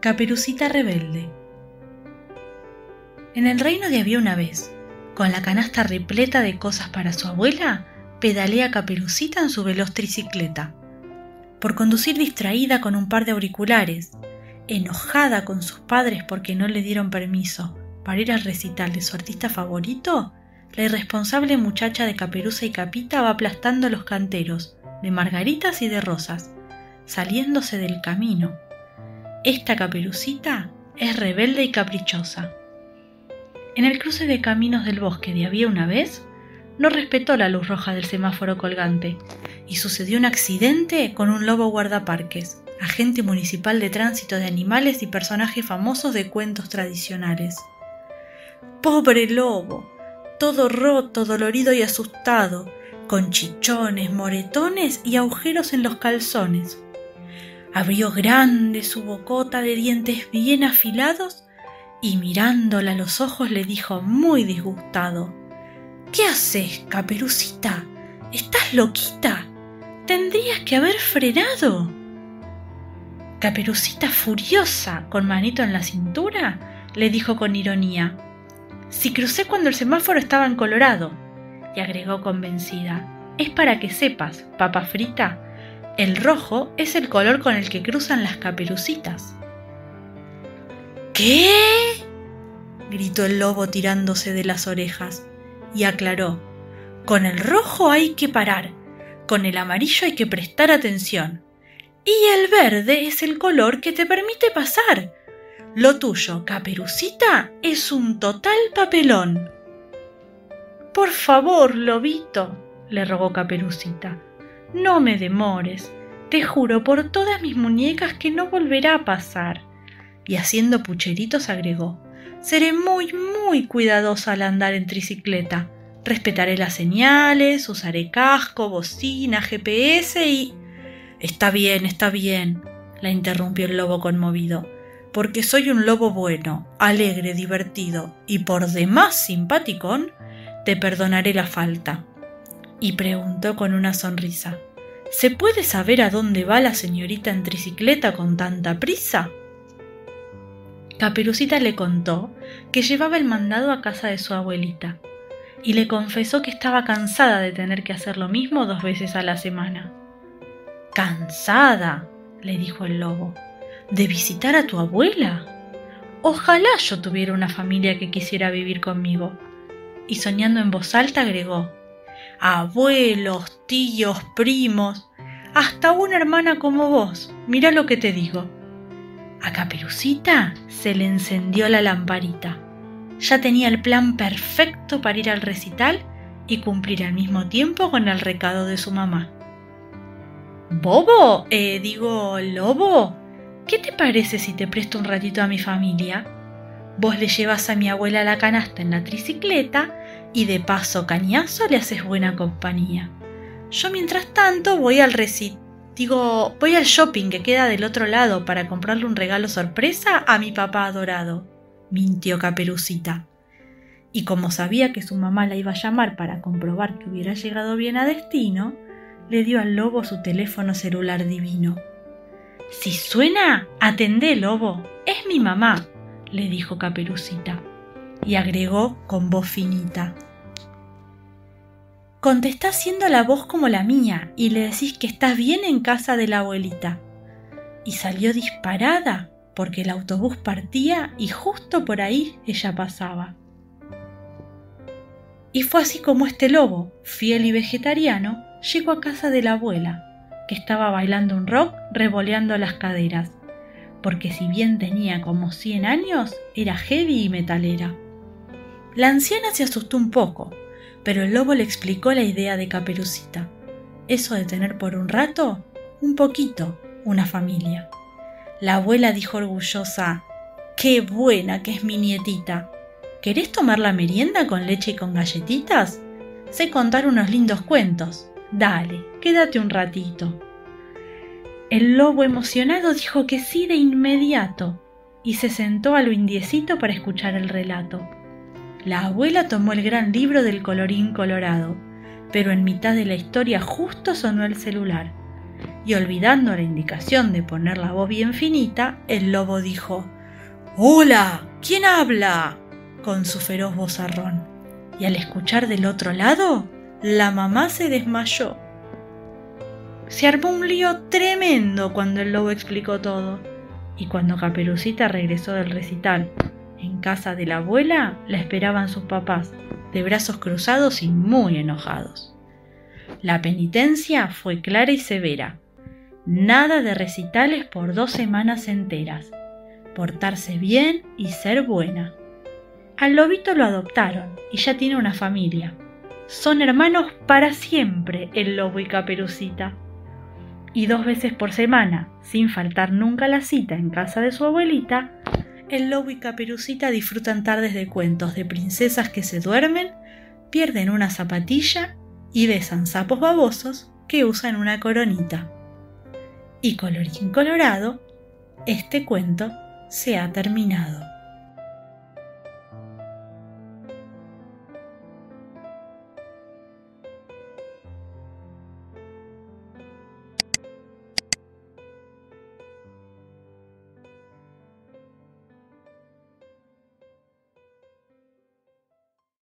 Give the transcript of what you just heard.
Caperucita Rebelde. En el reino de había una vez, con la canasta repleta de cosas para su abuela, pedalea Caperucita en su veloz tricicleta. Por conducir distraída con un par de auriculares, enojada con sus padres porque no le dieron permiso para ir al recital de su artista favorito, la irresponsable muchacha de caperuza y capita va aplastando los canteros de margaritas y de rosas, saliéndose del camino esta caperucita es rebelde y caprichosa. En el cruce de caminos del bosque de había una vez, no respetó la luz roja del semáforo colgante y sucedió un accidente con un lobo guardaparques, agente municipal de tránsito de animales y personaje famosos de cuentos tradicionales. Pobre lobo, todo roto, dolorido y asustado, con chichones, moretones y agujeros en los calzones. Abrió grande su bocota de dientes bien afilados y mirándola a los ojos le dijo muy disgustado ¿Qué haces, caperucita? ¿Estás loquita? Tendrías que haber frenado. Caperucita furiosa, con manito en la cintura, le dijo con ironía Si crucé cuando el semáforo estaba en colorado, y agregó convencida, es para que sepas, papa frita, el rojo es el color con el que cruzan las caperucitas. ¿Qué? gritó el lobo tirándose de las orejas y aclaró, con el rojo hay que parar, con el amarillo hay que prestar atención, y el verde es el color que te permite pasar. Lo tuyo, caperucita, es un total papelón. Por favor, lobito, le rogó Caperucita, no me demores. Te juro por todas mis muñecas que no volverá a pasar. Y haciendo pucheritos agregó, Seré muy, muy cuidadosa al andar en tricicleta. Respetaré las señales, usaré casco, bocina, GPS y... Está bien, está bien, la interrumpió el lobo conmovido, porque soy un lobo bueno, alegre, divertido y por demás simpaticón, te perdonaré la falta y preguntó con una sonrisa ¿Se puede saber a dónde va la señorita en tricicleta con tanta prisa? Caperucita le contó que llevaba el mandado a casa de su abuelita y le confesó que estaba cansada de tener que hacer lo mismo dos veces a la semana. ¿Cansada? le dijo el lobo. ¿De visitar a tu abuela? Ojalá yo tuviera una familia que quisiera vivir conmigo. Y soñando en voz alta agregó, abuelos, tíos, primos, hasta una hermana como vos. Mira lo que te digo. A Caperucita se le encendió la lamparita. Ya tenía el plan perfecto para ir al recital y cumplir al mismo tiempo con el recado de su mamá. Bobo, eh, digo, lobo, ¿qué te parece si te presto un ratito a mi familia? Vos le llevas a mi abuela la canasta en la tricicleta y de paso cañazo le haces buena compañía. Yo mientras tanto voy al recit digo, voy al shopping que queda del otro lado para comprarle un regalo sorpresa a mi papá adorado, mintió Caperucita. Y como sabía que su mamá la iba a llamar para comprobar que hubiera llegado bien a destino, le dio al lobo su teléfono celular divino. Si suena, atendé, lobo, es mi mamá, le dijo Caperucita y agregó con voz finita. Contestás siendo la voz como la mía y le decís que estás bien en casa de la abuelita. Y salió disparada porque el autobús partía y justo por ahí ella pasaba. Y fue así como este lobo, fiel y vegetariano, llegó a casa de la abuela, que estaba bailando un rock revoleando las caderas, porque si bien tenía como 100 años, era heavy y metalera. La anciana se asustó un poco, pero el lobo le explicó la idea de Caperucita. Eso de tener por un rato, un poquito, una familia. La abuela dijo orgullosa, ¡Qué buena que es mi nietita! ¿Querés tomar la merienda con leche y con galletitas? Sé contar unos lindos cuentos. Dale, quédate un ratito. El lobo emocionado dijo que sí de inmediato y se sentó a lo indiecito para escuchar el relato. La abuela tomó el gran libro del colorín colorado, pero en mitad de la historia justo sonó el celular. y olvidando la indicación de poner la voz bien finita, el lobo dijo Hola, ¿quién habla? con su feroz vozarrón. Y al escuchar del otro lado, la mamá se desmayó. Se armó un lío tremendo cuando el lobo explicó todo. Y cuando Caperucita regresó del recital, en casa de la abuela la esperaban sus papás, de brazos cruzados y muy enojados. La penitencia fue clara y severa. Nada de recitales por dos semanas enteras. Portarse bien y ser buena. Al lobito lo adoptaron y ya tiene una familia. Son hermanos para siempre el lobo y caperucita. Y dos veces por semana, sin faltar nunca la cita en casa de su abuelita, el lobo y caperucita disfrutan tardes de cuentos de princesas que se duermen, pierden una zapatilla y besan sapos babosos que usan una coronita. Y colorín colorado, este cuento se ha terminado.